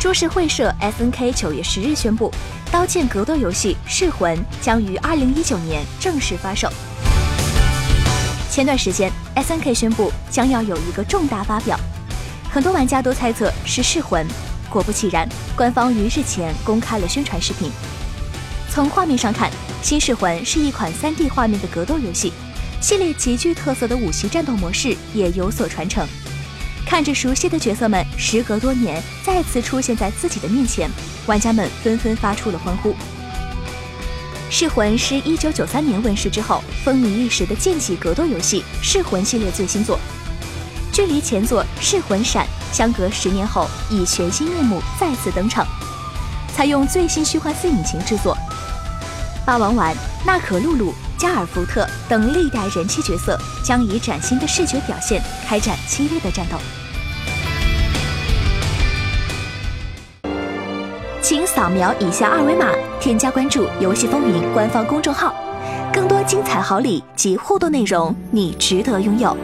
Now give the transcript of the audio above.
株式会社 SNK 九月十日宣布，刀剑格斗游戏《噬魂》将于二零一九年正式发售。前段时间，SNK 宣布将要有一个重大发表，很多玩家都猜测是《噬魂》，果不其然，官方于日前公开了宣传视频。从画面上看，《新噬魂》是一款 3D 画面的格斗游戏，系列极具特色的武器战斗模式也有所传承。看着熟悉的角色们时隔多年再次出现在自己的面前，玩家们纷纷发出了欢呼。《噬魂》是一九九三年问世之后风靡一时的剑戟格斗游戏《噬魂》系列最新作，距离前作《噬魂闪》相隔十年后，以全新面目再次登场，采用最新虚幻四引擎制作。霸王丸、娜可露露、加尔福特等历代人气角色将以崭新的视觉表现开展激烈的战斗。请扫描以下二维码，添加关注“游戏风云”官方公众号，更多精彩好礼及互动内容，你值得拥有。